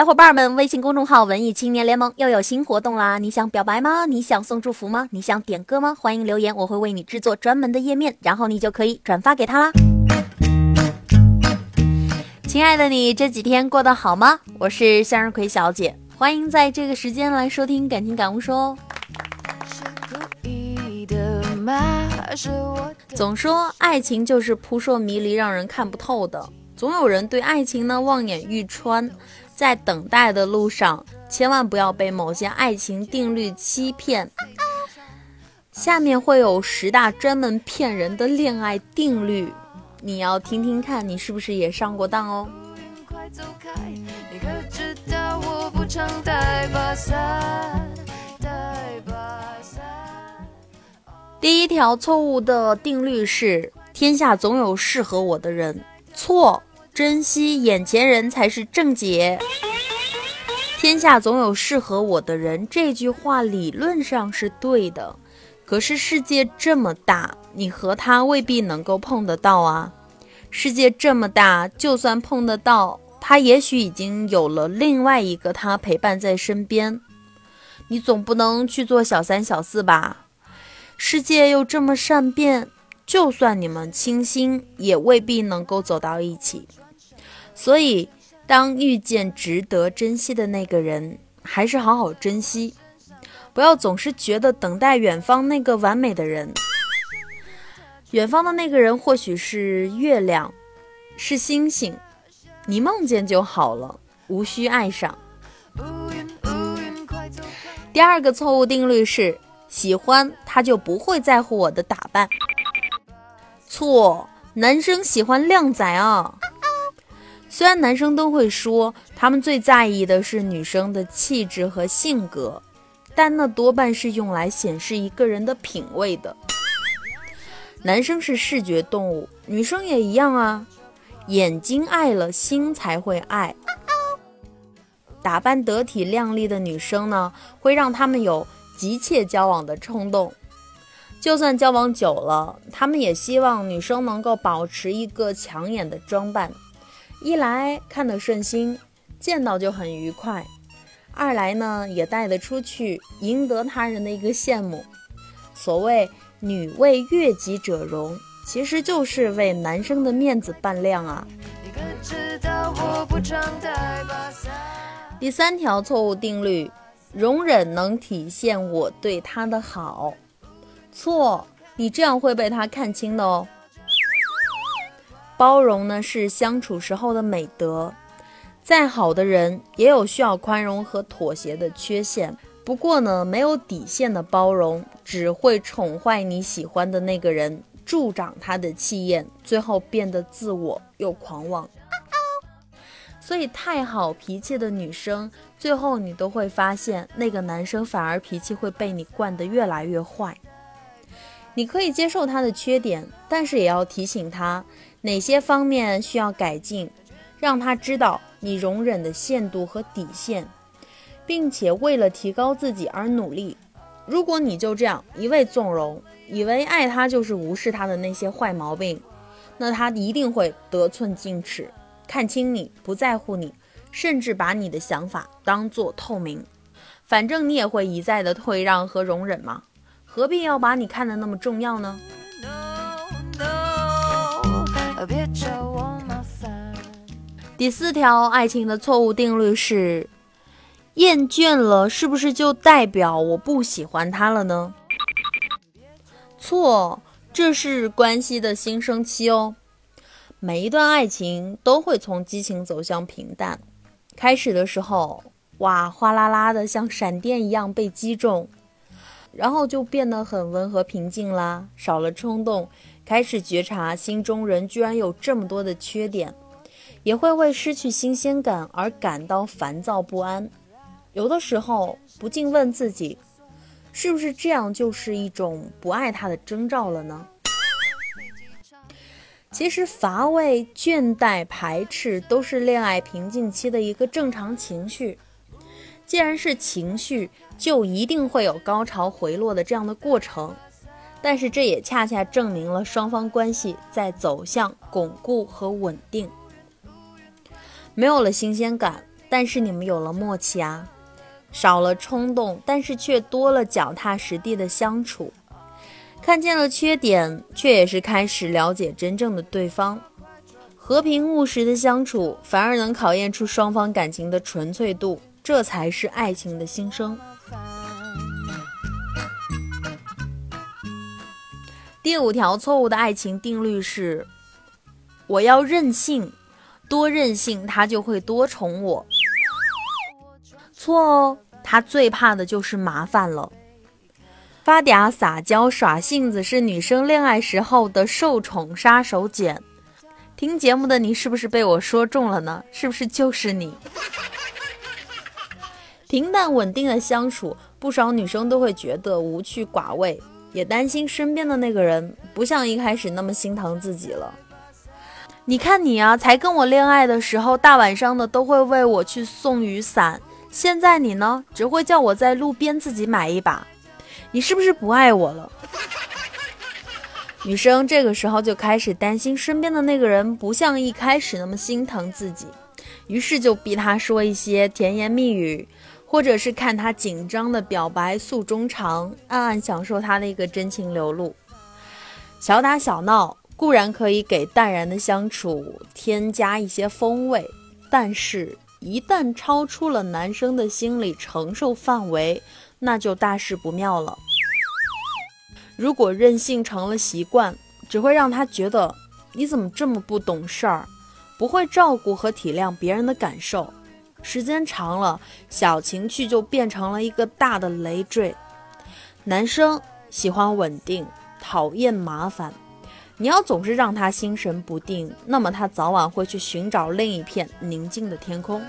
小伙伴们，微信公众号“文艺青年联盟”又有新活动啦！你想表白吗？你想送祝福吗？你想点歌吗？欢迎留言，我会为你制作专门的页面，然后你就可以转发给他啦。亲爱的你，这几天过得好吗？我是向日葵小姐，欢迎在这个时间来收听感情感悟说。哦总说爱情就是扑朔迷离，让人看不透的。总有人对爱情呢望眼欲穿，在等待的路上，千万不要被某些爱情定律欺骗。下面会有十大专门骗人的恋爱定律。你要听听看，你是不是也上过当哦？第一条错误的定律是：天下总有适合我的人。错，珍惜眼前人才是正解。天下总有适合我的人，这句话理论上是对的。可是世界这么大，你和他未必能够碰得到啊！世界这么大，就算碰得到，他也许已经有了另外一个他陪伴在身边。你总不能去做小三小四吧？世界又这么善变，就算你们倾心，也未必能够走到一起。所以，当遇见值得珍惜的那个人，还是好好珍惜。不要总是觉得等待远方那个完美的人，远方的那个人或许是月亮，是星星，你梦见就好了，无需爱上。第二个错误定律是，喜欢他就不会在乎我的打扮。错，男生喜欢靓仔啊。虽然男生都会说，他们最在意的是女生的气质和性格。但那多半是用来显示一个人的品味的。男生是视觉动物，女生也一样啊。眼睛爱了，心才会爱。打扮得体靓丽的女生呢，会让他们有急切交往的冲动。就算交往久了，他们也希望女生能够保持一个抢眼的装扮，一来看得顺心，见到就很愉快。二来呢，也带得出去，赢得他人的一个羡慕。所谓“女为悦己者容”，其实就是为男生的面子扮靓啊。第三条错误定律：容忍能体现我对他的好。错，你这样会被他看清的哦。包容呢，是相处时候的美德。再好的人也有需要宽容和妥协的缺陷。不过呢，没有底线的包容只会宠坏你喜欢的那个人，助长他的气焰，最后变得自我又狂妄。所以，太好脾气的女生，最后你都会发现，那个男生反而脾气会被你惯得越来越坏。你可以接受他的缺点，但是也要提醒他哪些方面需要改进。让他知道你容忍的限度和底线，并且为了提高自己而努力。如果你就这样一味纵容，以为爱他就是无视他的那些坏毛病，那他一定会得寸进尺，看清你，不在乎你，甚至把你的想法当做透明。反正你也会一再的退让和容忍嘛，何必要把你看得那么重要呢？第四条爱情的错误定律是：厌倦了是不是就代表我不喜欢他了呢？错，这是关系的新生期哦。每一段爱情都会从激情走向平淡。开始的时候，哇，哗啦啦的像闪电一样被击中，然后就变得很温和平静啦，少了冲动，开始觉察心中人居然有这么多的缺点。也会为失去新鲜感而感到烦躁不安，有的时候不禁问自己，是不是这样就是一种不爱他的征兆了呢？其实乏味、倦怠、排斥都是恋爱瓶颈期的一个正常情绪。既然是情绪，就一定会有高潮回落的这样的过程，但是这也恰恰证明了双方关系在走向巩固和稳定。没有了新鲜感，但是你们有了默契啊，少了冲动，但是却多了脚踏实地的相处。看见了缺点，却也是开始了解真正的对方。和平务实的相处，反而能考验出双方感情的纯粹度，这才是爱情的新生。第五条错误的爱情定律是：我要任性，多任性他就会多宠我。错哦，他最怕的就是麻烦了。发嗲、撒娇、耍性子是女生恋爱时候的受宠杀手锏。听节目的你是不是被我说中了呢？是不是就是你？平淡稳定的相处，不少女生都会觉得无趣寡味，也担心身边的那个人不像一开始那么心疼自己了。你看你啊，才跟我恋爱的时候，大晚上的都会为我去送雨伞，现在你呢，只会叫我在路边自己买一把。你是不是不爱我了？女生这个时候就开始担心身边的那个人不像一开始那么心疼自己，于是就逼他说一些甜言蜜语，或者是看他紧张的表白诉衷肠，暗暗享受他的一个真情流露。小打小闹固然可以给淡然的相处添加一些风味，但是，一旦超出了男生的心理承受范围。那就大事不妙了。如果任性成了习惯，只会让他觉得你怎么这么不懂事儿，不会照顾和体谅别人的感受。时间长了，小情趣就变成了一个大的累赘。男生喜欢稳定，讨厌麻烦。你要总是让他心神不定，那么他早晚会去寻找另一片宁静的天空。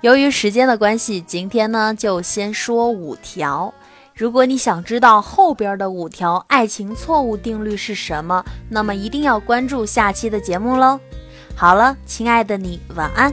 由于时间的关系，今天呢就先说五条。如果你想知道后边的五条爱情错误定律是什么，那么一定要关注下期的节目喽。好了，亲爱的你，晚安。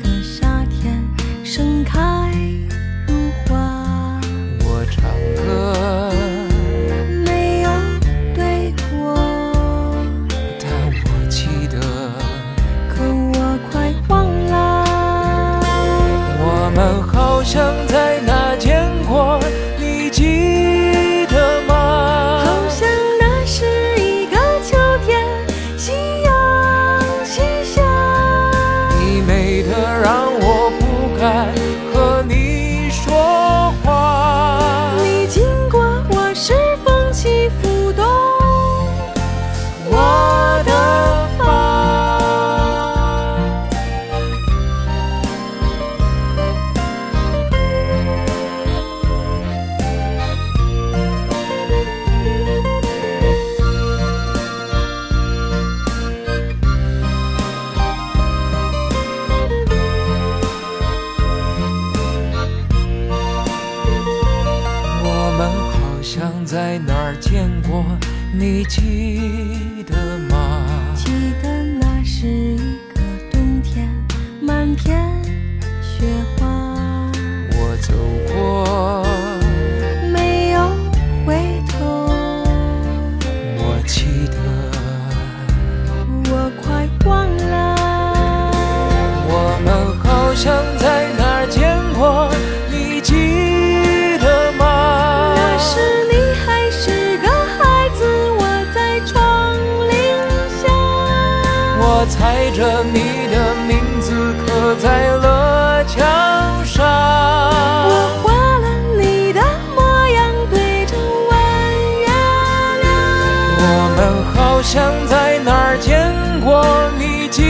个们好像在哪你记得吗？记得那是一个冬天，满天着你的名字刻在了墙上，我画了你的模样对着弯月亮。我们好像在哪儿见过，你记